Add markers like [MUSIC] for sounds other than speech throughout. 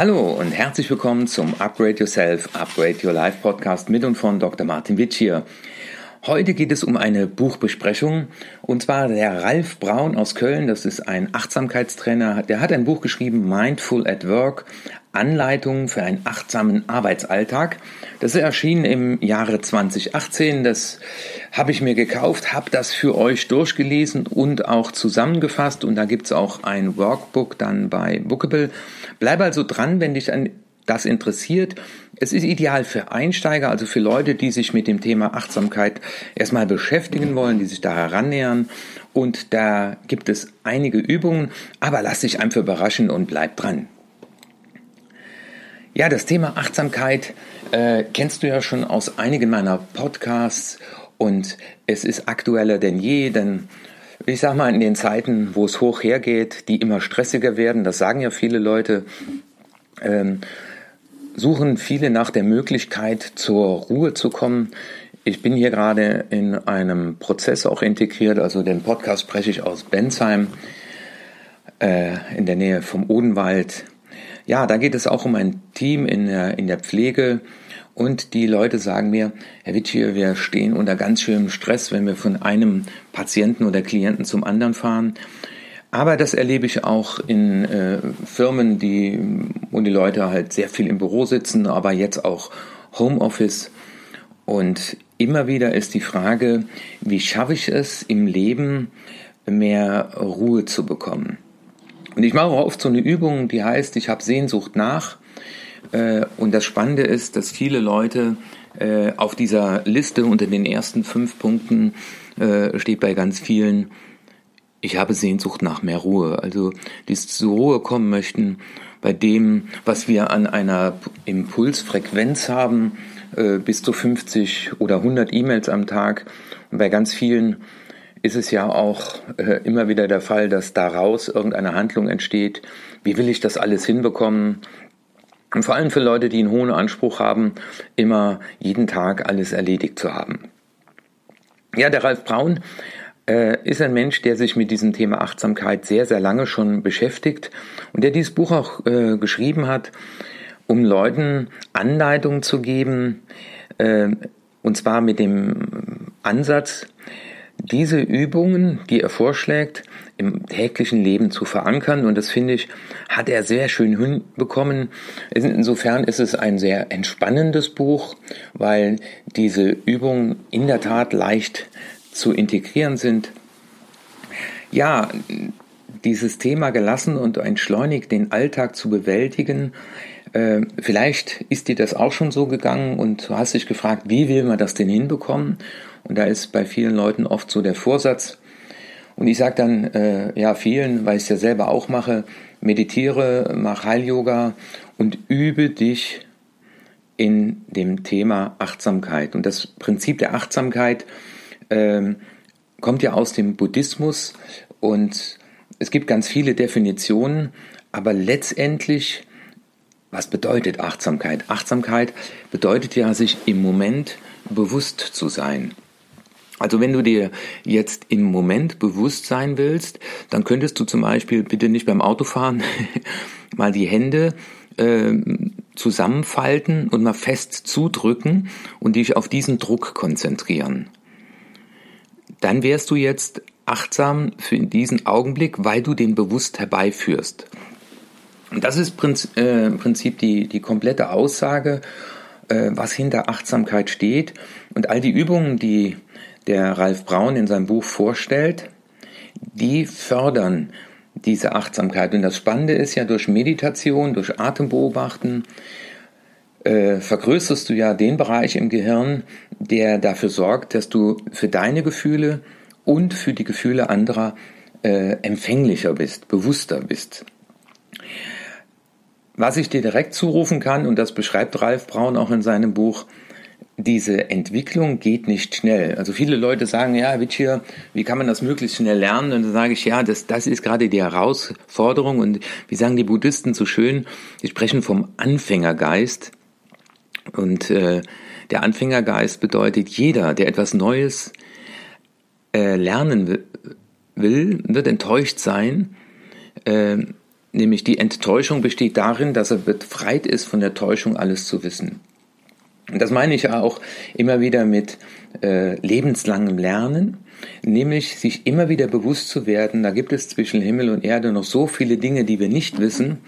Hallo und herzlich willkommen zum Upgrade Yourself, Upgrade Your Life Podcast mit und von Dr. Martin Witsch hier. Heute geht es um eine Buchbesprechung und zwar der Ralf Braun aus Köln, das ist ein Achtsamkeitstrainer, der hat ein Buch geschrieben, Mindful at Work, Anleitungen für einen achtsamen Arbeitsalltag. Das ist erschienen im Jahre 2018, das habe ich mir gekauft, habe das für euch durchgelesen und auch zusammengefasst und da gibt es auch ein Workbook dann bei Bookable. Bleib also dran, wenn dich an das interessiert. Es ist ideal für Einsteiger, also für Leute, die sich mit dem Thema Achtsamkeit erstmal beschäftigen wollen, die sich da herannähern. Und da gibt es einige Übungen, aber lass dich einfach überraschen und bleib dran. Ja, das Thema Achtsamkeit äh, kennst du ja schon aus einigen meiner Podcasts und es ist aktueller denn je, denn ich sag mal, in den Zeiten, wo es hoch hergeht, die immer stressiger werden, das sagen ja viele Leute, ähm, suchen viele nach der Möglichkeit, zur Ruhe zu kommen. Ich bin hier gerade in einem Prozess auch integriert, also den Podcast spreche ich aus Bensheim äh, in der Nähe vom Odenwald. Ja, da geht es auch um ein Team in der, in der Pflege und die Leute sagen mir, Herr Witschier, wir stehen unter ganz schönem Stress, wenn wir von einem Patienten oder Klienten zum anderen fahren. Aber das erlebe ich auch in äh, Firmen, die, wo die Leute halt sehr viel im Büro sitzen, aber jetzt auch Homeoffice. Und immer wieder ist die Frage, wie schaffe ich es im Leben, mehr Ruhe zu bekommen? Und ich mache auch oft so eine Übung, die heißt, ich habe Sehnsucht nach. Äh, und das Spannende ist, dass viele Leute äh, auf dieser Liste unter den ersten fünf Punkten äh, steht bei ganz vielen, ich habe Sehnsucht nach mehr Ruhe. Also, die zur Ruhe kommen möchten bei dem, was wir an einer Impulsfrequenz haben, bis zu 50 oder 100 E-Mails am Tag. Und bei ganz vielen ist es ja auch äh, immer wieder der Fall, dass daraus irgendeine Handlung entsteht. Wie will ich das alles hinbekommen? Und vor allem für Leute, die einen hohen Anspruch haben, immer jeden Tag alles erledigt zu haben. Ja, der Ralf Braun äh, ist ein Mensch, der sich mit diesem Thema Achtsamkeit sehr, sehr lange schon beschäftigt und der dieses Buch auch äh, geschrieben hat, um Leuten Anleitungen zu geben, äh, und zwar mit dem Ansatz, diese Übungen, die er vorschlägt, im täglichen Leben zu verankern. Und das finde ich, hat er sehr schön hinbekommen. Insofern ist es ein sehr entspannendes Buch, weil diese Übungen in der Tat leicht zu integrieren sind. Ja, dieses Thema gelassen und entschleunigt den Alltag zu bewältigen. Äh, vielleicht ist dir das auch schon so gegangen und du hast dich gefragt, wie will man das denn hinbekommen? Und da ist bei vielen Leuten oft so der Vorsatz. Und ich sage dann, äh, ja, vielen, weil ich es ja selber auch mache, meditiere, mach Heil-Yoga und übe dich in dem Thema Achtsamkeit. Und das Prinzip der Achtsamkeit ähm, kommt ja aus dem Buddhismus und es gibt ganz viele Definitionen, aber letztendlich, was bedeutet Achtsamkeit? Achtsamkeit bedeutet ja, sich im Moment bewusst zu sein. Also wenn du dir jetzt im Moment bewusst sein willst, dann könntest du zum Beispiel bitte nicht beim Autofahren [LAUGHS] mal die Hände äh, zusammenfalten und mal fest zudrücken und dich auf diesen Druck konzentrieren dann wärst du jetzt achtsam für diesen Augenblick, weil du den bewusst herbeiführst. Und das ist äh, im Prinzip die, die komplette Aussage, äh, was hinter Achtsamkeit steht. Und all die Übungen, die der Ralf Braun in seinem Buch vorstellt, die fördern diese Achtsamkeit. Und das Spannende ist ja, durch Meditation, durch Atembeobachten, äh, vergrößerst du ja den Bereich im Gehirn, der dafür sorgt, dass du für deine Gefühle und für die Gefühle anderer äh, empfänglicher bist, bewusster bist. Was ich dir direkt zurufen kann, und das beschreibt Ralf Braun auch in seinem Buch, diese Entwicklung geht nicht schnell. Also viele Leute sagen, ja, Witschir, wie kann man das möglichst schnell lernen? Und dann sage ich, ja, das, das ist gerade die Herausforderung. Und wie sagen die Buddhisten so schön, die sprechen vom Anfängergeist. Und äh, der Anfängergeist bedeutet, jeder, der etwas Neues äh, lernen will, will, wird enttäuscht sein, äh, Nämlich die Enttäuschung besteht darin, dass er befreit ist von der Täuschung, alles zu wissen. Und das meine ich auch immer wieder mit äh, lebenslangem Lernen, nämlich sich immer wieder bewusst zu werden, da gibt es zwischen Himmel und Erde noch so viele Dinge, die wir nicht wissen.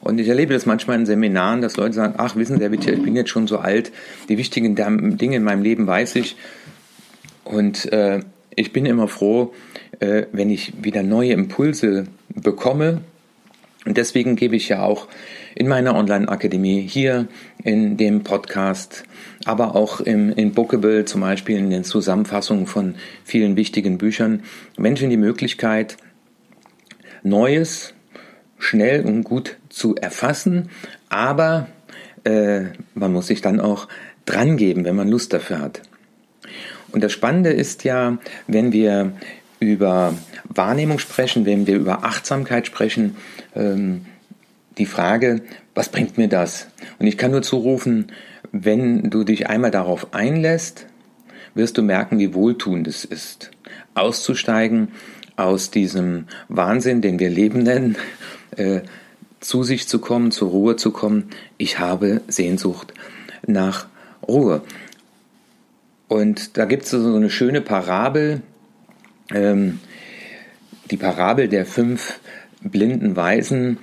Und ich erlebe das manchmal in Seminaren, dass Leute sagen, ach, wissen Sie, ich bin jetzt schon so alt, die wichtigen Dinge in meinem Leben weiß ich. Und äh, ich bin immer froh, äh, wenn ich wieder neue Impulse bekomme. Und deswegen gebe ich ja auch in meiner Online-Akademie, hier in dem Podcast, aber auch im, in Bookable, zum Beispiel in den Zusammenfassungen von vielen wichtigen Büchern, Menschen die Möglichkeit, Neues schnell und gut zu erfassen, aber äh, man muss sich dann auch dran geben, wenn man Lust dafür hat. Und das Spannende ist ja, wenn wir über Wahrnehmung sprechen, wenn wir über Achtsamkeit sprechen, ähm, die Frage, was bringt mir das? Und ich kann nur zurufen, wenn du dich einmal darauf einlässt, wirst du merken, wie wohltuend es ist, auszusteigen aus diesem Wahnsinn, den wir Leben nennen, [LAUGHS] äh, zu sich zu kommen, zur Ruhe zu kommen. Ich habe Sehnsucht nach Ruhe. Und da gibt es so eine schöne Parabel, ähm, die Parabel der fünf blinden Weisen,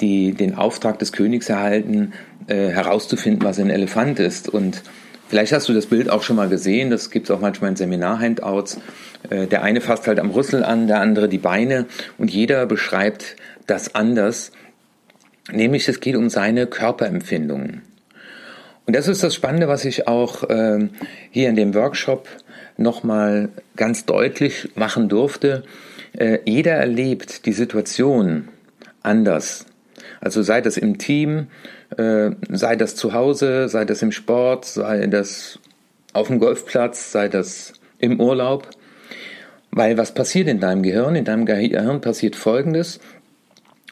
die den Auftrag des Königs erhalten, äh, herauszufinden, was ein Elefant ist. Und vielleicht hast du das Bild auch schon mal gesehen, das gibt es auch manchmal in Seminar-Handouts. Äh, der eine fasst halt am Rüssel an, der andere die Beine und jeder beschreibt das anders. Nämlich es geht um seine Körperempfindungen. Und das ist das Spannende, was ich auch äh, hier in dem Workshop nochmal ganz deutlich machen durfte. Äh, jeder erlebt die Situation anders. Also sei das im Team, äh, sei das zu Hause, sei das im Sport, sei das auf dem Golfplatz, sei das im Urlaub. Weil was passiert in deinem Gehirn? In deinem Gehirn passiert Folgendes.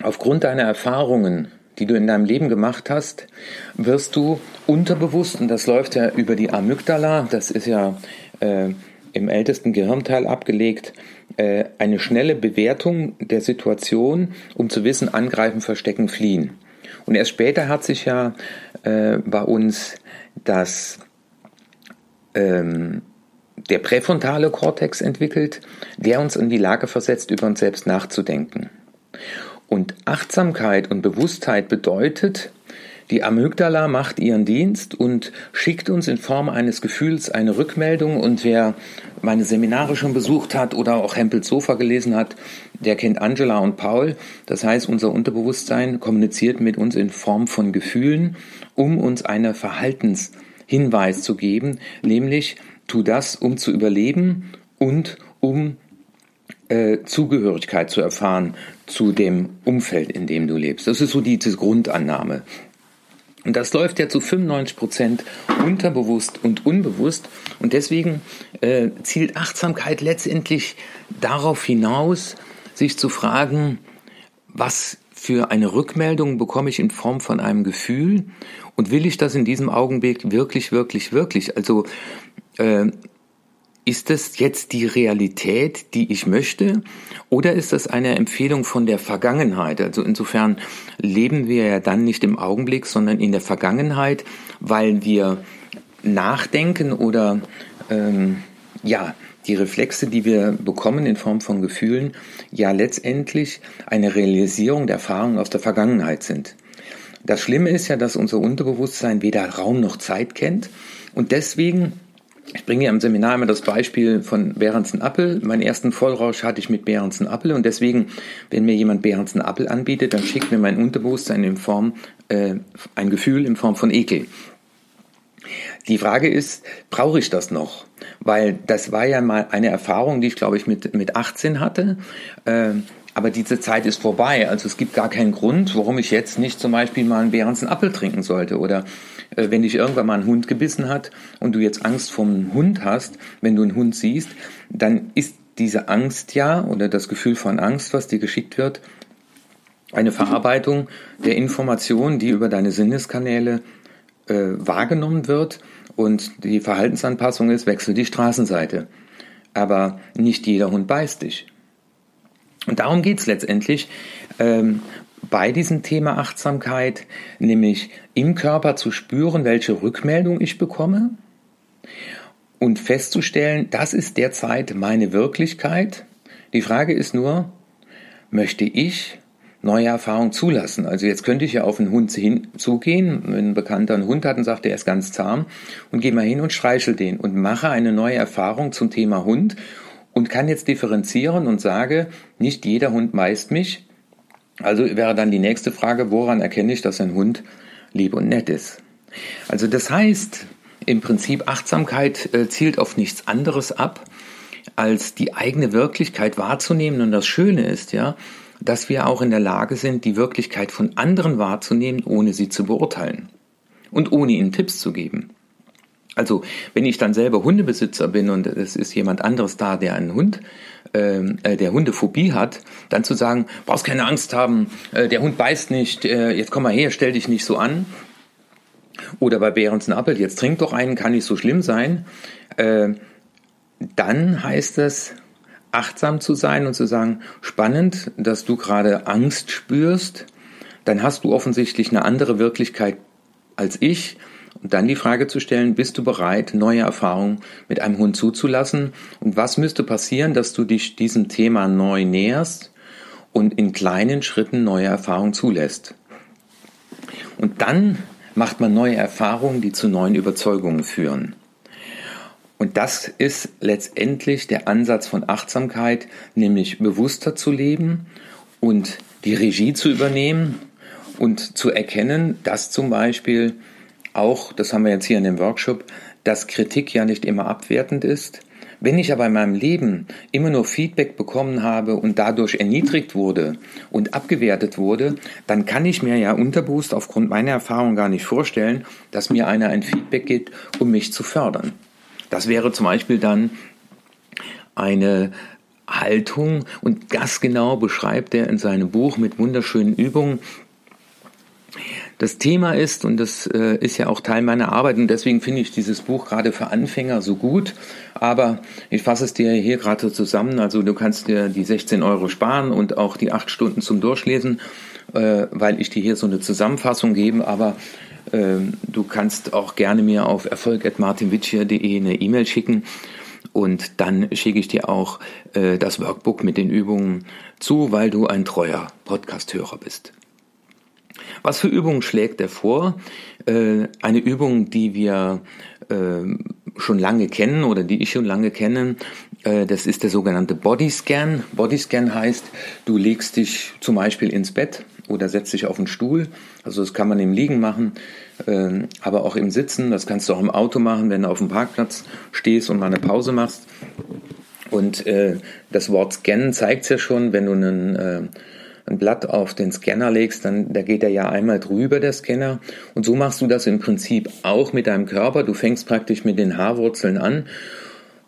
Aufgrund deiner Erfahrungen, die du in deinem Leben gemacht hast, wirst du unterbewusst, und das läuft ja über die Amygdala, das ist ja äh, im ältesten Gehirnteil abgelegt, äh, eine schnelle Bewertung der Situation, um zu wissen, angreifen, verstecken, fliehen. Und erst später hat sich ja äh, bei uns das ähm, der präfrontale Kortex entwickelt, der uns in die Lage versetzt, über uns selbst nachzudenken. Und Achtsamkeit und Bewusstheit bedeutet, die Amygdala macht ihren Dienst und schickt uns in Form eines Gefühls eine Rückmeldung. Und wer meine Seminare schon besucht hat oder auch Hempels Sofa gelesen hat, der kennt Angela und Paul. Das heißt, unser Unterbewusstsein kommuniziert mit uns in Form von Gefühlen, um uns einen Verhaltenshinweis zu geben, nämlich tu das, um zu überleben und um äh, Zugehörigkeit zu erfahren zu dem Umfeld, in dem du lebst. Das ist so die, diese Grundannahme. Und das läuft ja zu 95 Prozent unterbewusst und unbewusst. Und deswegen äh, zielt Achtsamkeit letztendlich darauf hinaus, sich zu fragen, was für eine Rückmeldung bekomme ich in Form von einem Gefühl und will ich das in diesem Augenblick wirklich, wirklich, wirklich? Also äh, ist das jetzt die Realität, die ich möchte, oder ist das eine Empfehlung von der Vergangenheit? Also insofern leben wir ja dann nicht im Augenblick, sondern in der Vergangenheit, weil wir nachdenken oder ähm, ja die Reflexe, die wir bekommen in Form von Gefühlen, ja letztendlich eine Realisierung der Erfahrungen aus der Vergangenheit sind. Das Schlimme ist ja, dass unser Unterbewusstsein weder Raum noch Zeit kennt und deswegen ich bringe ja im Seminar immer das Beispiel von Behrensen Appel. Meinen ersten Vollrausch hatte ich mit Behrensen Appel und deswegen, wenn mir jemand Behrensen Appel anbietet, dann schickt mir mein Unterbewusstsein in Form, äh, ein Gefühl in Form von Ekel. Die Frage ist, brauche ich das noch? Weil das war ja mal eine Erfahrung, die ich glaube ich mit, mit 18 hatte. Äh, aber diese Zeit ist vorbei. Also es gibt gar keinen Grund, warum ich jetzt nicht zum Beispiel mal einen Behrensen Appel trinken sollte oder äh, wenn dich irgendwann mal ein Hund gebissen hat und du jetzt Angst vom Hund hast, wenn du einen Hund siehst, dann ist diese Angst ja oder das Gefühl von Angst, was dir geschickt wird, eine Verarbeitung der Information, die über deine Sinneskanäle äh, wahrgenommen wird und die Verhaltensanpassung ist, wechsel die Straßenseite. Aber nicht jeder Hund beißt dich. Und darum geht's letztendlich. Ähm, bei diesem Thema Achtsamkeit, nämlich im Körper zu spüren, welche Rückmeldung ich bekomme und festzustellen, das ist derzeit meine Wirklichkeit. Die Frage ist nur, möchte ich neue Erfahrungen zulassen? Also jetzt könnte ich ja auf einen Hund hinzugehen, wenn ein Bekannter einen Hund hat und sagt, der ist ganz zahm und gehe mal hin und streichel den und mache eine neue Erfahrung zum Thema Hund und kann jetzt differenzieren und sage, nicht jeder Hund meist mich. Also wäre dann die nächste Frage, woran erkenne ich, dass ein Hund lieb und nett ist? Also das heißt, im Prinzip Achtsamkeit äh, zielt auf nichts anderes ab, als die eigene Wirklichkeit wahrzunehmen. Und das Schöne ist ja, dass wir auch in der Lage sind, die Wirklichkeit von anderen wahrzunehmen, ohne sie zu beurteilen und ohne ihnen Tipps zu geben. Also, wenn ich dann selber Hundebesitzer bin und es ist jemand anderes da, der einen Hund, ähm, äh, der Hundephobie hat, dann zu sagen, brauchst keine Angst haben, äh, der Hund beißt nicht, äh, jetzt komm mal her, stell dich nicht so an. Oder bei Behrens Appel, jetzt trink doch einen, kann nicht so schlimm sein. Äh, dann heißt es, achtsam zu sein und zu sagen, spannend, dass du gerade Angst spürst, dann hast du offensichtlich eine andere Wirklichkeit als ich und dann die Frage zu stellen, bist du bereit, neue Erfahrungen mit einem Hund zuzulassen? Und was müsste passieren, dass du dich diesem Thema neu näherst und in kleinen Schritten neue Erfahrungen zulässt? Und dann macht man neue Erfahrungen, die zu neuen Überzeugungen führen. Und das ist letztendlich der Ansatz von Achtsamkeit, nämlich bewusster zu leben und die Regie zu übernehmen und zu erkennen, dass zum Beispiel auch, das haben wir jetzt hier in dem Workshop, dass Kritik ja nicht immer abwertend ist. Wenn ich aber in meinem Leben immer nur Feedback bekommen habe und dadurch erniedrigt wurde und abgewertet wurde, dann kann ich mir ja unterbewusst aufgrund meiner Erfahrung gar nicht vorstellen, dass mir einer ein Feedback gibt, um mich zu fördern. Das wäre zum Beispiel dann eine Haltung und das genau beschreibt er in seinem Buch mit wunderschönen Übungen, das Thema ist, und das äh, ist ja auch Teil meiner Arbeit, und deswegen finde ich dieses Buch gerade für Anfänger so gut. Aber ich fasse es dir hier gerade zusammen. Also du kannst dir die 16 Euro sparen und auch die acht Stunden zum Durchlesen, äh, weil ich dir hier so eine Zusammenfassung gebe. Aber äh, du kannst auch gerne mir auf erfolg.martinwitschier.de eine E-Mail schicken. Und dann schicke ich dir auch äh, das Workbook mit den Übungen zu, weil du ein treuer Podcast-Hörer bist. Was für Übungen schlägt er vor? Äh, eine Übung, die wir äh, schon lange kennen oder die ich schon lange kenne, äh, das ist der sogenannte Bodyscan. Bodyscan heißt, du legst dich zum Beispiel ins Bett oder setzt dich auf einen Stuhl. Also das kann man im Liegen machen, aber auch im Sitzen. Das kannst du auch im Auto machen, wenn du auf dem Parkplatz stehst und mal eine Pause machst. Und das Wort Scannen zeigt es ja schon, wenn du einen ein Blatt auf den Scanner legst, dann da geht er ja einmal drüber, der Scanner. Und so machst du das im Prinzip auch mit deinem Körper. Du fängst praktisch mit den Haarwurzeln an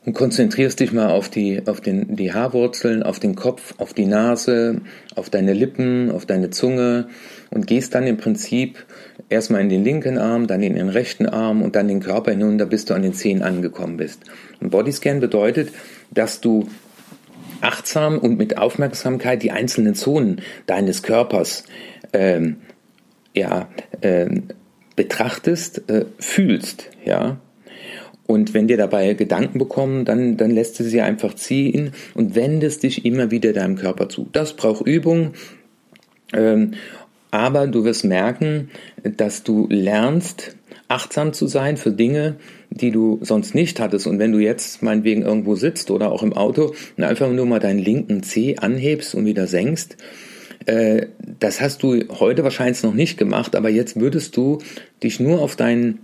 und konzentrierst dich mal auf die, auf den, die Haarwurzeln, auf den Kopf, auf die Nase, auf deine Lippen, auf deine Zunge und gehst dann im Prinzip erstmal in den linken Arm, dann in den rechten Arm und dann den Körper hinunter, bis du an den Zehen angekommen bist. Und Bodyscan bedeutet, dass du achtsam und mit Aufmerksamkeit die einzelnen Zonen deines Körpers ähm, ja, ähm, betrachtest, äh, fühlst, ja. Und wenn dir dabei Gedanken bekommen, dann, dann lässt du sie einfach ziehen und wendest dich immer wieder deinem Körper zu. Das braucht Übung, ähm, aber du wirst merken, dass du lernst, achtsam zu sein für Dinge, die du sonst nicht hattest. Und wenn du jetzt meinetwegen irgendwo sitzt oder auch im Auto und einfach nur mal deinen linken Zeh anhebst und wieder senkst, äh, das hast du heute wahrscheinlich noch nicht gemacht, aber jetzt würdest du dich nur auf deinen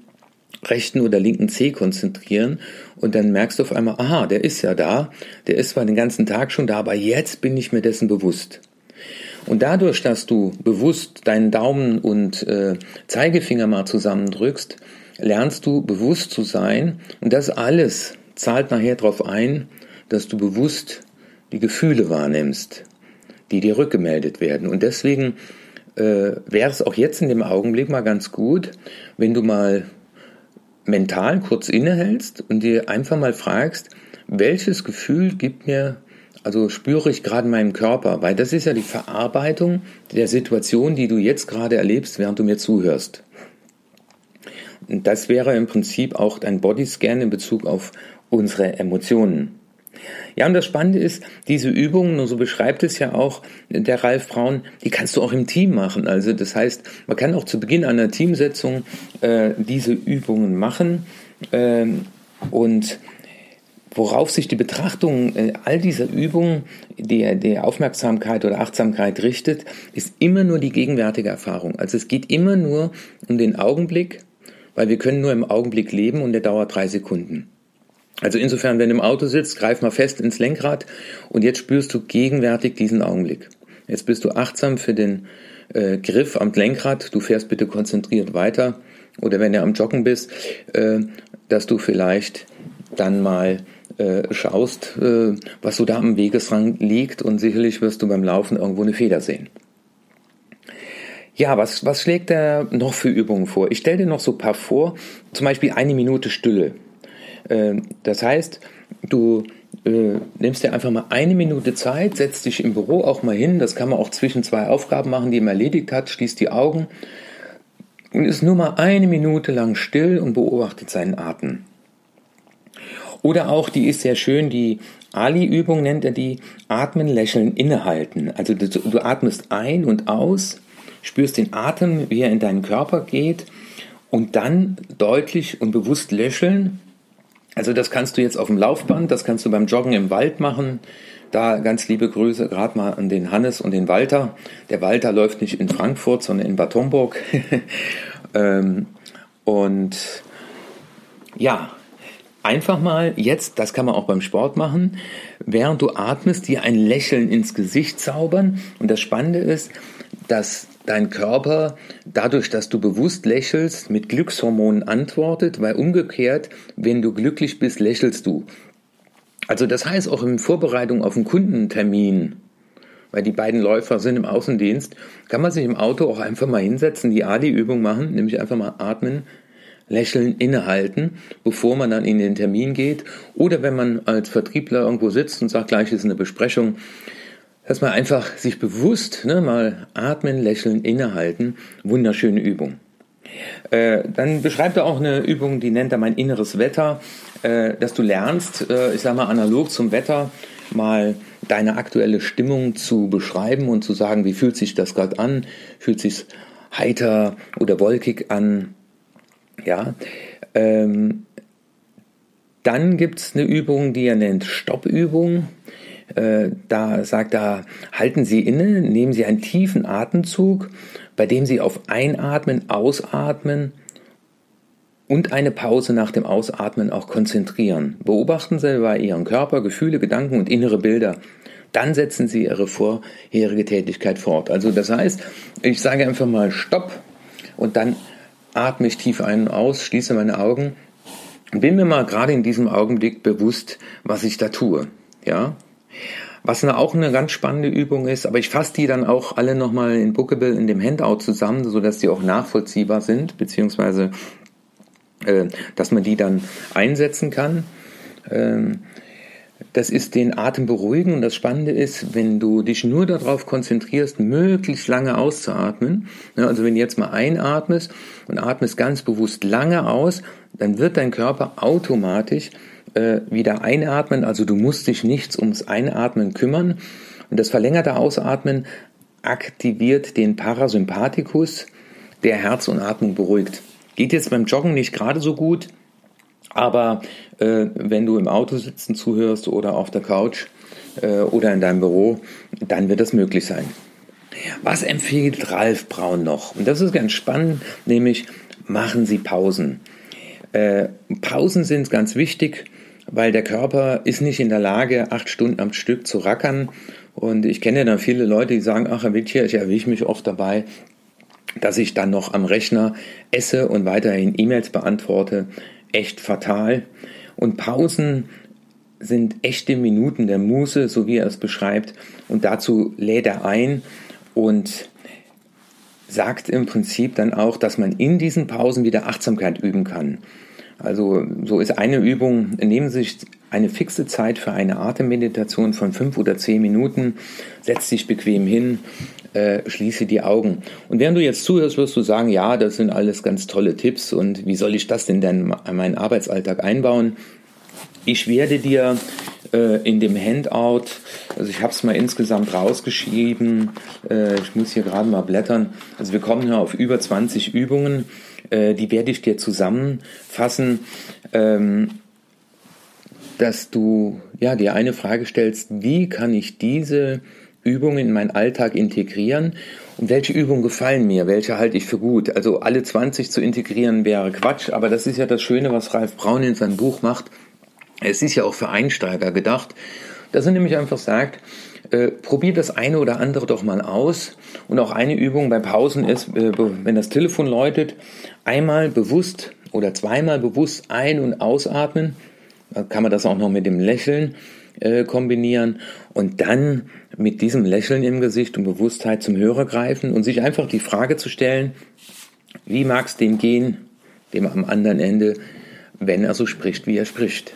rechten oder linken Zeh konzentrieren und dann merkst du auf einmal, aha, der ist ja da, der ist zwar den ganzen Tag schon da, aber jetzt bin ich mir dessen bewusst. Und dadurch, dass du bewusst deinen Daumen und äh, Zeigefinger mal zusammendrückst, lernst du bewusst zu sein und das alles zahlt nachher darauf ein, dass du bewusst die Gefühle wahrnimmst, die dir rückgemeldet werden. Und deswegen äh, wäre es auch jetzt in dem Augenblick mal ganz gut, wenn du mal mental kurz innehältst und dir einfach mal fragst, welches Gefühl gibt mir Also spüre ich gerade meinen Körper, weil das ist ja die Verarbeitung der Situation, die du jetzt gerade erlebst, während du mir zuhörst. Und das wäre im Prinzip auch dein Bodyscan in Bezug auf unsere Emotionen. Ja, und das Spannende ist, diese Übungen, und so beschreibt es ja auch der Ralf Braun, die kannst du auch im Team machen. Also das heißt, man kann auch zu Beginn einer Teamsetzung äh, diese Übungen machen äh, und worauf sich die Betrachtung äh, all dieser Übungen, der, der Aufmerksamkeit oder Achtsamkeit richtet, ist immer nur die gegenwärtige Erfahrung. Also es geht immer nur um den Augenblick, weil wir können nur im Augenblick leben und der dauert drei Sekunden. Also insofern, wenn du im Auto sitzt, greif mal fest ins Lenkrad und jetzt spürst du gegenwärtig diesen Augenblick. Jetzt bist du achtsam für den äh, Griff am Lenkrad. Du fährst bitte konzentriert weiter. Oder wenn du am Joggen bist, äh, dass du vielleicht dann mal äh, schaust, äh, was so da am Wegesrand liegt und sicherlich wirst du beim Laufen irgendwo eine Feder sehen. Ja, was, was schlägt er noch für Übungen vor? Ich stelle dir noch so ein paar vor, zum Beispiel eine Minute Stille. Äh, das heißt, du äh, nimmst dir einfach mal eine Minute Zeit, setzt dich im Büro auch mal hin, das kann man auch zwischen zwei Aufgaben machen, die man erledigt hat, schließt die Augen und ist nur mal eine Minute lang still und beobachtet seinen Atem. Oder auch, die ist sehr schön, die Ali-Übung nennt er die Atmen, Lächeln, Innehalten. Also du, du atmest ein und aus, spürst den Atem, wie er in deinen Körper geht und dann deutlich und bewusst lächeln. Also das kannst du jetzt auf dem Laufband, das kannst du beim Joggen im Wald machen. Da ganz liebe Grüße gerade mal an den Hannes und den Walter. Der Walter läuft nicht in Frankfurt, sondern in Bad Homburg. [LAUGHS] ähm, und ja, Einfach mal jetzt, das kann man auch beim Sport machen, während du atmest, dir ein Lächeln ins Gesicht zaubern. Und das Spannende ist, dass dein Körper dadurch, dass du bewusst lächelst, mit Glückshormonen antwortet, weil umgekehrt, wenn du glücklich bist, lächelst du. Also das heißt auch in Vorbereitung auf einen Kundentermin, weil die beiden Läufer sind im Außendienst, kann man sich im Auto auch einfach mal hinsetzen, die ADI-Übung machen, nämlich einfach mal atmen, Lächeln innehalten, bevor man dann in den Termin geht. Oder wenn man als Vertriebler irgendwo sitzt und sagt, gleich ist eine Besprechung, dass man einfach sich bewusst ne, mal atmen, lächeln, innehalten. Wunderschöne Übung. Äh, dann beschreibt er auch eine Übung, die nennt er mein inneres Wetter, äh, dass du lernst, äh, ich sage mal analog zum Wetter, mal deine aktuelle Stimmung zu beschreiben und zu sagen, wie fühlt sich das gerade an? Fühlt sich heiter oder wolkig an? Ja, ähm, dann gibt es eine Übung, die er nennt Stoppübung. Äh, da sagt er, halten Sie inne, nehmen Sie einen tiefen Atemzug, bei dem Sie auf Einatmen, Ausatmen und eine Pause nach dem Ausatmen auch konzentrieren. Beobachten Sie bei Ihren Körper, Gefühle, Gedanken und innere Bilder. Dann setzen Sie Ihre vorherige Tätigkeit fort. Also das heißt, ich sage einfach mal Stopp und dann atme ich tief ein und aus, schließe meine Augen und bin mir mal gerade in diesem Augenblick bewusst, was ich da tue. Ja? Was auch eine ganz spannende Übung ist, aber ich fasse die dann auch alle nochmal in Bookable in dem Handout zusammen, sodass die auch nachvollziehbar sind, beziehungsweise äh, dass man die dann einsetzen kann. Ähm, das ist den Atem beruhigen. Und das Spannende ist, wenn du dich nur darauf konzentrierst, möglichst lange auszuatmen, ne, also wenn du jetzt mal einatmest und atmest ganz bewusst lange aus, dann wird dein Körper automatisch äh, wieder einatmen, also du musst dich nichts ums Einatmen kümmern. Und das verlängerte Ausatmen aktiviert den Parasympathikus, der Herz und Atmung beruhigt. Geht jetzt beim Joggen nicht gerade so gut, aber äh, wenn du im Auto sitzen zuhörst oder auf der Couch äh, oder in deinem Büro, dann wird das möglich sein. Was empfiehlt Ralf Braun noch? Und das ist ganz spannend, nämlich machen Sie Pausen. Äh, Pausen sind ganz wichtig, weil der Körper ist nicht in der Lage, acht Stunden am Stück zu rackern. Und ich kenne dann viele Leute, die sagen, ach Herr Wittcher, ich erwische mich oft dabei, dass ich dann noch am Rechner esse und weiterhin E-Mails beantworte echt fatal. Und Pausen sind echte Minuten der Muße, so wie er es beschreibt. Und dazu lädt er ein und sagt im Prinzip dann auch, dass man in diesen Pausen wieder Achtsamkeit üben kann. Also so ist eine Übung, nehmen Sie sich eine fixe Zeit für eine Atemmeditation von fünf oder zehn Minuten, setz dich bequem hin, äh, schließe die Augen. Und während du jetzt zuhörst, wirst du sagen, ja, das sind alles ganz tolle Tipps. Und wie soll ich das denn denn in meinen Arbeitsalltag einbauen? Ich werde dir äh, in dem Handout, also ich habe es mal insgesamt rausgeschrieben, äh, ich muss hier gerade mal blättern, also wir kommen hier auf über 20 Übungen, äh, die werde ich dir zusammenfassen, ähm, dass du ja dir eine Frage stellst, wie kann ich diese Übungen in meinen Alltag integrieren und welche Übungen gefallen mir, welche halte ich für gut. Also alle 20 zu integrieren wäre Quatsch, aber das ist ja das Schöne, was Ralf Braun in seinem Buch macht. Es ist ja auch für Einsteiger gedacht, dass er nämlich einfach sagt, äh, probier das eine oder andere doch mal aus. Und auch eine Übung bei Pausen ist, äh, wenn das Telefon läutet, einmal bewusst oder zweimal bewusst ein- und ausatmen. Da kann man das auch noch mit dem Lächeln äh, kombinieren und dann mit diesem Lächeln im Gesicht und Bewusstheit zum Hörer greifen und sich einfach die Frage zu stellen, wie mag es dem gehen, dem am anderen Ende, wenn er so spricht, wie er spricht.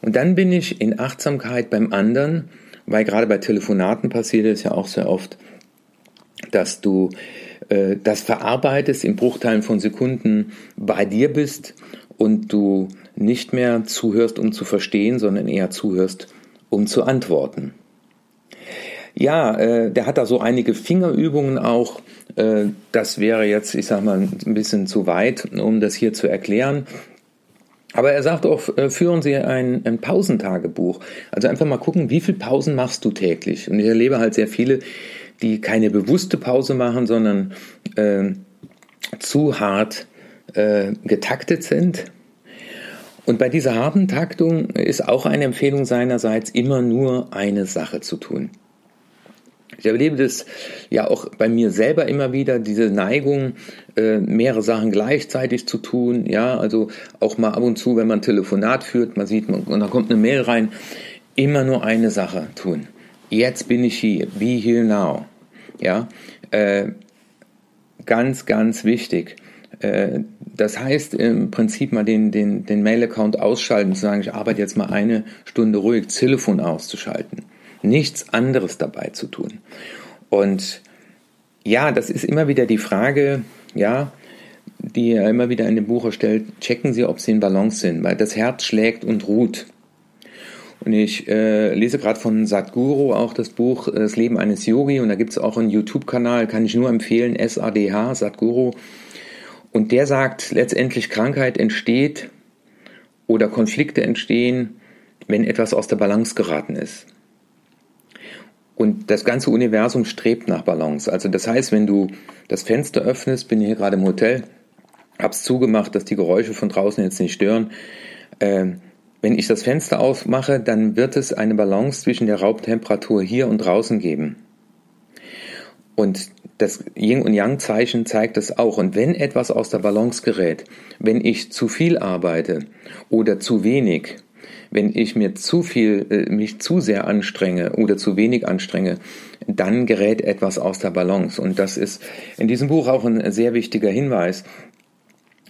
Und dann bin ich in Achtsamkeit beim anderen, weil gerade bei Telefonaten passiert es ja auch sehr oft, dass du äh, das verarbeitest in Bruchteilen von Sekunden bei dir bist und du nicht mehr zuhörst, um zu verstehen, sondern eher zuhörst, um zu antworten. Ja, äh, der hat da so einige Fingerübungen auch. Äh, das wäre jetzt, ich sag mal, ein bisschen zu weit, um das hier zu erklären. Aber er sagt auch, äh, führen Sie ein, ein Pausentagebuch. Also einfach mal gucken, wie viele Pausen machst du täglich? Und ich erlebe halt sehr viele, die keine bewusste Pause machen, sondern äh, zu hart äh, getaktet sind. Und bei dieser harten Taktung ist auch eine Empfehlung seinerseits, immer nur eine Sache zu tun. Ich erlebe das ja auch bei mir selber immer wieder, diese Neigung, äh, mehrere Sachen gleichzeitig zu tun. Ja, also auch mal ab und zu, wenn man ein Telefonat führt, man sieht, und dann kommt eine Mail rein, immer nur eine Sache tun. Jetzt bin ich hier, be here now. Ja, äh, ganz, ganz wichtig. Äh, das heißt im Prinzip mal den, den, den Mail-Account ausschalten, zu sagen, ich arbeite jetzt mal eine Stunde ruhig, Telefon auszuschalten nichts anderes dabei zu tun. Und ja, das ist immer wieder die Frage, ja, die er immer wieder in dem Buch stellt, checken Sie, ob Sie in Balance sind, weil das Herz schlägt und ruht. Und ich äh, lese gerade von Sadhguru auch das Buch äh, Das Leben eines Yogi und da gibt es auch einen YouTube-Kanal, kann ich nur empfehlen, SADH, Sadhguru. Und der sagt, letztendlich Krankheit entsteht oder Konflikte entstehen, wenn etwas aus der Balance geraten ist. Und das ganze Universum strebt nach Balance. Also das heißt, wenn du das Fenster öffnest, bin hier gerade im Hotel, hab's zugemacht, dass die Geräusche von draußen jetzt nicht stören. Ähm, wenn ich das Fenster aufmache, dann wird es eine Balance zwischen der Raumtemperatur hier und draußen geben. Und das Yin und Yang Zeichen zeigt es auch. Und wenn etwas aus der Balance gerät, wenn ich zu viel arbeite oder zu wenig, wenn ich mir zu viel, äh, mich zu sehr anstrenge oder zu wenig anstrenge, dann gerät etwas aus der Balance. Und das ist in diesem Buch auch ein sehr wichtiger Hinweis.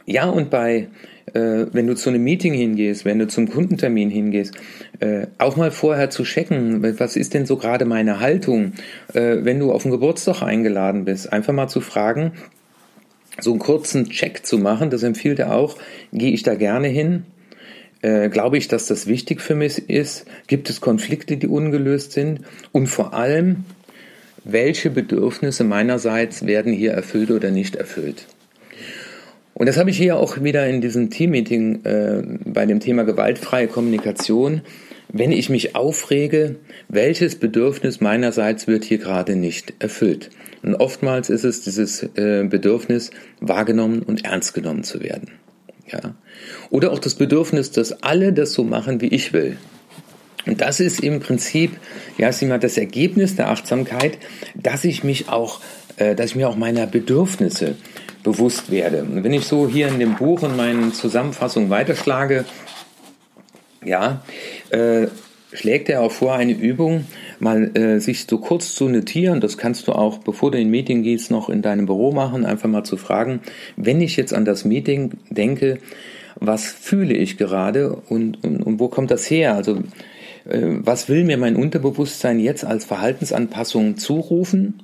Ja, und bei, äh, wenn du zu einem Meeting hingehst, wenn du zum Kundentermin hingehst, äh, auch mal vorher zu checken, was ist denn so gerade meine Haltung, äh, wenn du auf den Geburtstag eingeladen bist, einfach mal zu fragen, so einen kurzen Check zu machen, das empfiehlt er auch, gehe ich da gerne hin, äh, glaube ich, dass das wichtig für mich ist? Gibt es Konflikte, die ungelöst sind? Und vor allem, welche Bedürfnisse meinerseits werden hier erfüllt oder nicht erfüllt? Und das habe ich hier auch wieder in diesem Teammeeting äh, bei dem Thema gewaltfreie Kommunikation. Wenn ich mich aufrege, welches Bedürfnis meinerseits wird hier gerade nicht erfüllt? Und oftmals ist es dieses äh, Bedürfnis, wahrgenommen und ernst genommen zu werden. Ja. Oder auch das Bedürfnis, dass alle das so machen, wie ich will. Und das ist im Prinzip, ja, ist immer das Ergebnis der Achtsamkeit, dass ich mich auch, äh, dass ich mir auch meiner Bedürfnisse bewusst werde. Und wenn ich so hier in dem Buch in meinen Zusammenfassungen weiterschlage, ja, äh, schlägt er auch vor, eine Übung mal äh, sich so kurz zu notieren. Das kannst du auch, bevor du in ein Meeting gehst, noch in deinem Büro machen, einfach mal zu fragen, wenn ich jetzt an das Meeting denke, was fühle ich gerade und, und, und wo kommt das her? Also äh, was will mir mein Unterbewusstsein jetzt als Verhaltensanpassung zurufen?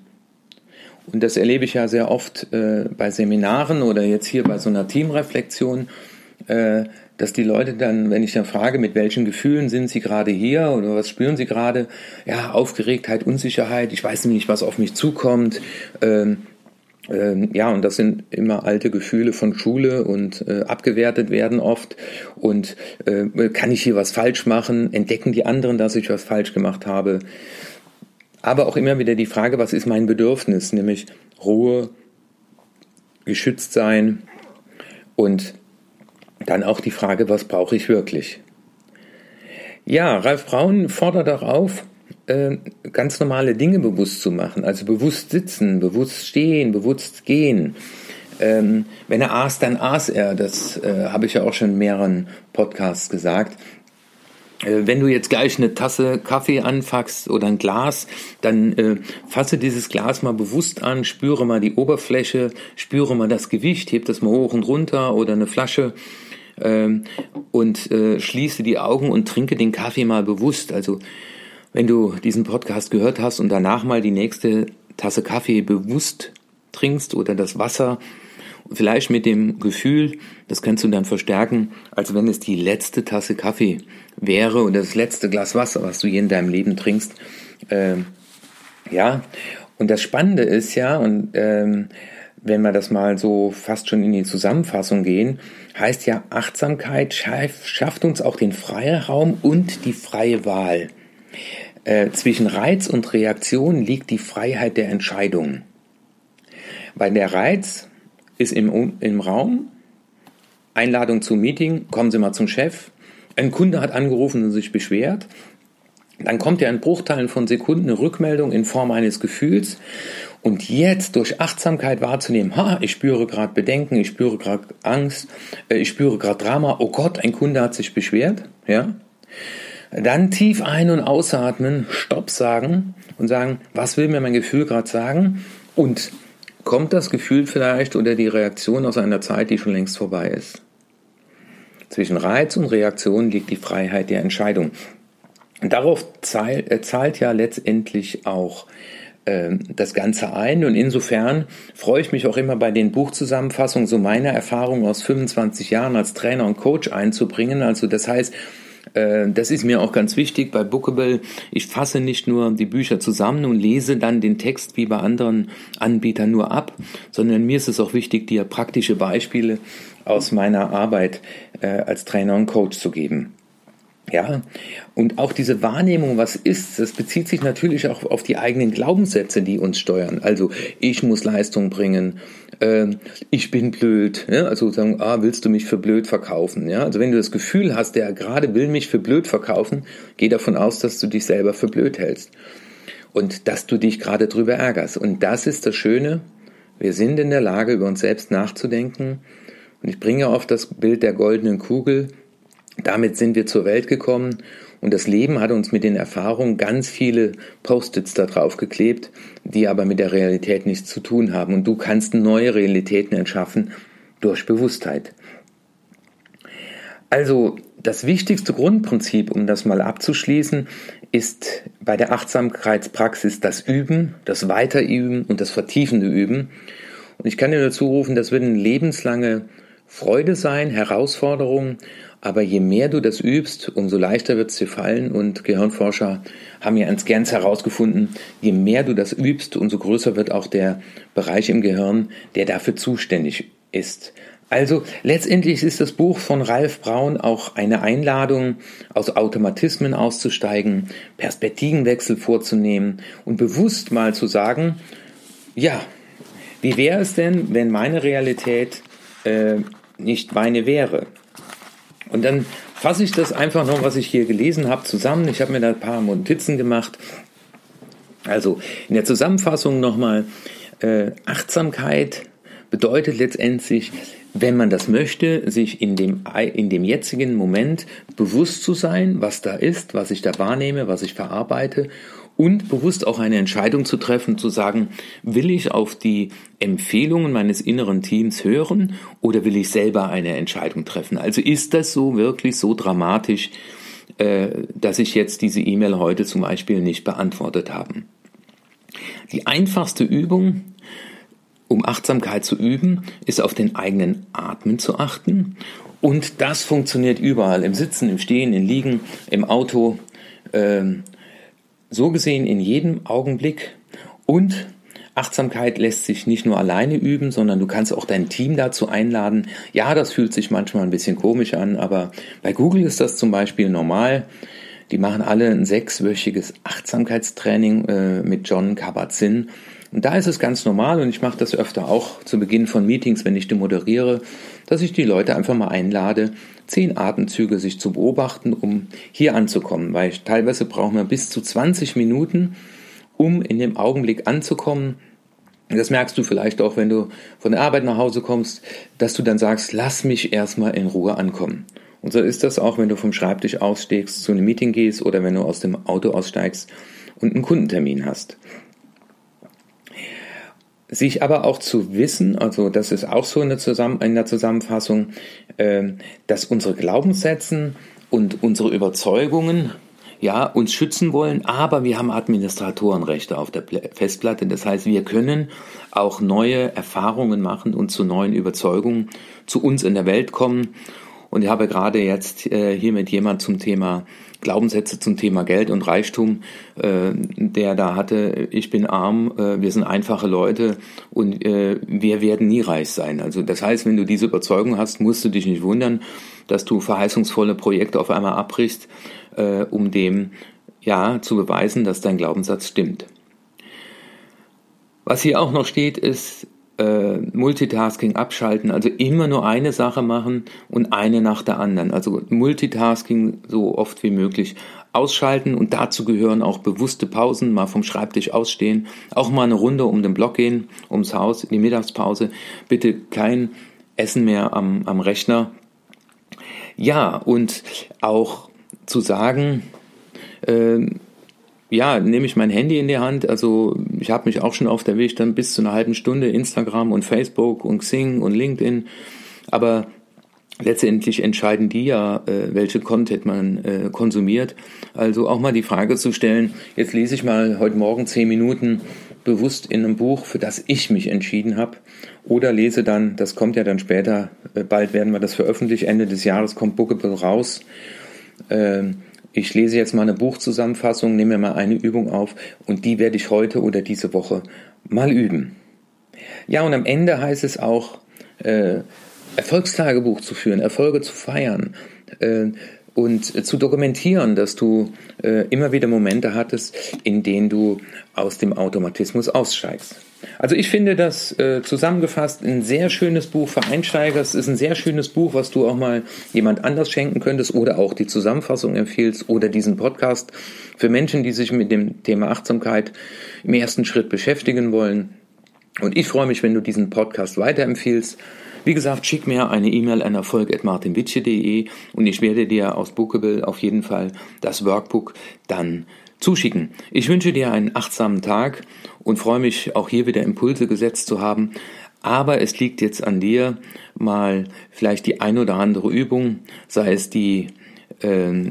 Und das erlebe ich ja sehr oft äh, bei Seminaren oder jetzt hier bei so einer Teamreflexion, dass die Leute dann, wenn ich dann frage, mit welchen Gefühlen sind sie gerade hier oder was spüren sie gerade, ja, Aufgeregtheit, Unsicherheit, ich weiß nicht, was auf mich zukommt. Ähm, ähm, ja, und das sind immer alte Gefühle von Schule und äh, abgewertet werden oft. Und äh, kann ich hier was falsch machen? Entdecken die anderen, dass ich was falsch gemacht habe? Aber auch immer wieder die Frage, was ist mein Bedürfnis? Nämlich Ruhe, geschützt sein und dann auch die Frage, was brauche ich wirklich? Ja, Ralf Braun fordert auch auf, äh, ganz normale Dinge bewusst zu machen. Also bewusst sitzen, bewusst stehen, bewusst gehen. Ähm, wenn er aß, dann aß er. Das äh, habe ich ja auch schon in mehreren Podcasts gesagt. Äh, wenn du jetzt gleich eine Tasse Kaffee anfackst oder ein Glas, dann äh, fasse dieses Glas mal bewusst an, spüre mal die Oberfläche, spüre mal das Gewicht, heb das mal hoch und runter oder eine Flasche ähm, und äh, schließe die Augen und trinke den Kaffee mal bewusst. Also wenn du diesen Podcast gehört hast und danach mal die nächste Tasse Kaffee bewusst trinkst oder das Wasser, vielleicht mit dem Gefühl, das kannst du dann verstärken, als wenn es die letzte Tasse Kaffee wäre oder das letzte Glas Wasser, was du je in deinem Leben trinkst. Ähm, ja, und das Spannende ist ja, und ähm, wenn wir das mal so fast schon in die Zusammenfassung gehen, heißt ja, Achtsamkeit schafft uns auch den Freiraum und die freie Wahl. Äh, zwischen Reiz und Reaktion liegt die Freiheit der Entscheidung. Weil der Reiz ist im, im Raum, Einladung zum Meeting, kommen Sie mal zum Chef, ein Kunde hat angerufen und sich beschwert, dann kommt ja in Bruchteilen von Sekunden eine Rückmeldung in Form eines Gefühls und jetzt durch Achtsamkeit wahrzunehmen, ha, ich spüre gerade Bedenken, ich spüre gerade Angst, äh, ich spüre gerade Drama, oh Gott, ein Kunde hat sich beschwert, ja, dann tief ein- und ausatmen, Stopp sagen und sagen, was will mir mein Gefühl gerade sagen? Und kommt das Gefühl vielleicht oder die Reaktion aus einer Zeit, die schon längst vorbei ist? Zwischen Reiz und Reaktion liegt die Freiheit der Entscheidung. Und darauf zahlt, äh, zahlt ja letztendlich auch das Ganze ein. Und insofern freue ich mich auch immer bei den Buchzusammenfassungen, so meine Erfahrungen aus 25 Jahren als Trainer und Coach einzubringen. Also das heißt, äh, das ist mir auch ganz wichtig bei Bookable. Ich fasse nicht nur die Bücher zusammen und lese dann den Text wie bei anderen Anbietern nur ab, sondern mir ist es auch wichtig, dir praktische Beispiele aus meiner Arbeit äh, als Trainer und Coach zu geben. Ja, und auch diese Wahrnehmung, was ist, das bezieht sich natürlich auch auf die eigenen Glaubenssätze, die uns steuern. Also ich muss Leistung bringen, äh, ich bin blöd. Ja? Also sagen, ah, willst du mich für blöd verkaufen? Ja? Also wenn du das Gefühl hast, der gerade will mich für blöd verkaufen, geh davon aus, dass du dich selber für blöd hältst und dass du dich gerade drüber ärgerst. Und das ist das Schöne. Wir sind in der Lage, über uns selbst nachzudenken. Und ich bringe oft das Bild der goldenen Kugel damit sind wir zur Welt gekommen und das Leben hat uns mit den Erfahrungen ganz viele Post-its da drauf geklebt, die aber mit der Realität nichts zu tun haben. Und du kannst neue Realitäten erschaffen durch Bewusstheit. Also das wichtigste Grundprinzip, um das mal abzuschließen, ist bei der Achtsamkeitspraxis das Üben, das Weiterüben und das vertiefende Üben. Und ich kann dir dazu rufen, das wird eine lebenslange Freude sein, Herausforderung aber je mehr du das übst, umso leichter wird es dir fallen. Und Gehirnforscher haben ja ans Gans herausgefunden, je mehr du das übst, umso größer wird auch der Bereich im Gehirn, der dafür zuständig ist. Also letztendlich ist das Buch von Ralf Braun auch eine Einladung, aus Automatismen auszusteigen, Perspektivenwechsel vorzunehmen und bewusst mal zu sagen, ja, wie wäre es denn, wenn meine Realität äh, nicht meine wäre? Und dann fasse ich das einfach noch, was ich hier gelesen habe, zusammen. Ich habe mir da ein paar Notizen gemacht. Also in der Zusammenfassung nochmal, äh, Achtsamkeit bedeutet letztendlich, wenn man das möchte, sich in dem, in dem jetzigen Moment bewusst zu sein, was da ist, was ich da wahrnehme, was ich verarbeite und bewusst auch eine Entscheidung zu treffen, zu sagen, will ich auf die Empfehlungen meines inneren Teams hören oder will ich selber eine Entscheidung treffen? Also ist das so wirklich so dramatisch, äh, dass ich jetzt diese E-Mail heute zum Beispiel nicht beantwortet habe? Die einfachste Übung, um Achtsamkeit zu üben, ist auf den eigenen Atmen zu achten. Und das funktioniert überall, im Sitzen, im Stehen, im Liegen, im Auto, ähm, so gesehen in jedem Augenblick. Und Achtsamkeit lässt sich nicht nur alleine üben, sondern du kannst auch dein Team dazu einladen. Ja, das fühlt sich manchmal ein bisschen komisch an, aber bei Google ist das zum Beispiel normal. Die machen alle ein sechswöchiges Achtsamkeitstraining äh, mit John Kabat-Zinn. Und da ist es ganz normal und ich mache das öfter auch zu Beginn von Meetings, wenn ich die moderiere, dass ich die Leute einfach mal einlade, zehn Atemzüge sich zu beobachten, um hier anzukommen, weil ich, teilweise brauchen wir bis zu 20 Minuten, um in dem Augenblick anzukommen. Das merkst du vielleicht auch, wenn du von der Arbeit nach Hause kommst, dass du dann sagst, lass mich erstmal in Ruhe ankommen. Und so ist das auch, wenn du vom Schreibtisch aussteigst, zu einem Meeting gehst oder wenn du aus dem Auto aussteigst und einen Kundentermin hast sich aber auch zu wissen, also das ist auch so in der, Zusammen in der Zusammenfassung, äh, dass unsere Glaubenssätze und unsere Überzeugungen ja, uns schützen wollen, aber wir haben Administratorenrechte auf der Festplatte. Das heißt, wir können auch neue Erfahrungen machen und zu neuen Überzeugungen zu uns in der Welt kommen. Und ich habe gerade jetzt äh, hier mit jemand zum Thema Glaubenssätze zum Thema Geld und Reichtum, äh, der da hatte, ich bin arm, äh, wir sind einfache Leute und äh, wir werden nie reich sein. Also das heißt, wenn du diese Überzeugung hast, musst du dich nicht wundern, dass du verheißungsvolle Projekte auf einmal abbrichst, äh, um dem ja zu beweisen, dass dein Glaubenssatz stimmt. Was hier auch noch steht, ist, äh, Multitasking abschalten, also immer nur eine Sache machen und eine nach der anderen. Also Multitasking so oft wie möglich ausschalten und dazu gehören auch bewusste Pausen, mal vom Schreibtisch ausstehen, auch mal eine Runde um den Block gehen, ums Haus, in die Mittagspause. Bitte kein Essen mehr am, am Rechner. Ja, und auch zu sagen, äh, ja, nehme ich mein Handy in die Hand. Also ich habe mich auch schon auf der Weg dann bis zu einer halben Stunde Instagram und Facebook und Xing und LinkedIn. Aber letztendlich entscheiden die ja, äh, welche Content man äh, konsumiert. Also auch mal die Frage zu stellen, jetzt lese ich mal heute Morgen zehn Minuten bewusst in einem Buch, für das ich mich entschieden habe. Oder lese dann, das kommt ja dann später, äh, bald werden wir das veröffentlichen, Ende des Jahres kommt Bookable raus. Ähm, ich lese jetzt mal eine Buchzusammenfassung, nehme mir mal eine Übung auf und die werde ich heute oder diese Woche mal üben. Ja, und am Ende heißt es auch, äh, Erfolgstagebuch zu führen, Erfolge zu feiern äh, und zu dokumentieren, dass du äh, immer wieder Momente hattest, in denen du aus dem Automatismus aussteigst. Also ich finde das äh, zusammengefasst ein sehr schönes Buch für Einsteiger. Es ist ein sehr schönes Buch, was du auch mal jemand anders schenken könntest oder auch die Zusammenfassung empfiehlst oder diesen Podcast für Menschen, die sich mit dem Thema Achtsamkeit im ersten Schritt beschäftigen wollen. Und ich freue mich, wenn du diesen Podcast weiterempfiehlst. Wie gesagt, schick mir eine E-Mail an erfolg.martinwitsche.de und ich werde dir aus Bookable auf jeden Fall das Workbook dann zuschicken. Ich wünsche dir einen achtsamen Tag und freue mich auch hier wieder Impulse gesetzt zu haben. Aber es liegt jetzt an dir, mal vielleicht die ein oder andere Übung, sei es die, äh,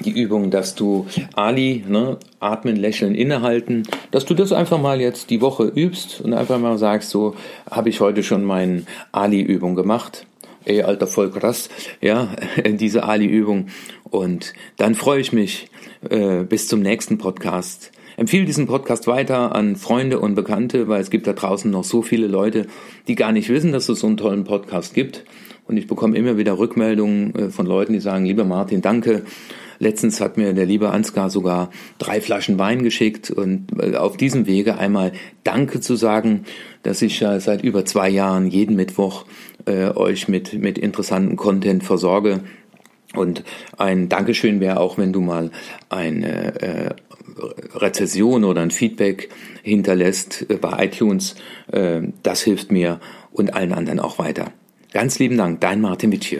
die Übung, dass du Ali, ne, atmen, lächeln, innehalten, dass du das einfach mal jetzt die Woche übst und einfach mal sagst, so habe ich heute schon meine Ali-Übung gemacht. Ey, alter, voll krass, ja, [LAUGHS] diese Ali-Übung. Und dann freue ich mich äh, bis zum nächsten Podcast. Empfehle diesen Podcast weiter an Freunde und Bekannte, weil es gibt da draußen noch so viele Leute, die gar nicht wissen, dass es so einen tollen Podcast gibt. Und ich bekomme immer wieder Rückmeldungen äh, von Leuten, die sagen, lieber Martin, danke. Letztens hat mir der liebe Ansgar sogar drei Flaschen Wein geschickt und äh, auf diesem Wege einmal Danke zu sagen, dass ich seit über zwei Jahren jeden Mittwoch äh, euch mit, mit interessanten Content versorge. Und ein Dankeschön wäre auch, wenn du mal eine äh, Rezession oder ein Feedback hinterlässt äh, bei iTunes. Äh, das hilft mir und allen anderen auch weiter. Ganz lieben Dank, dein Martin Witsch.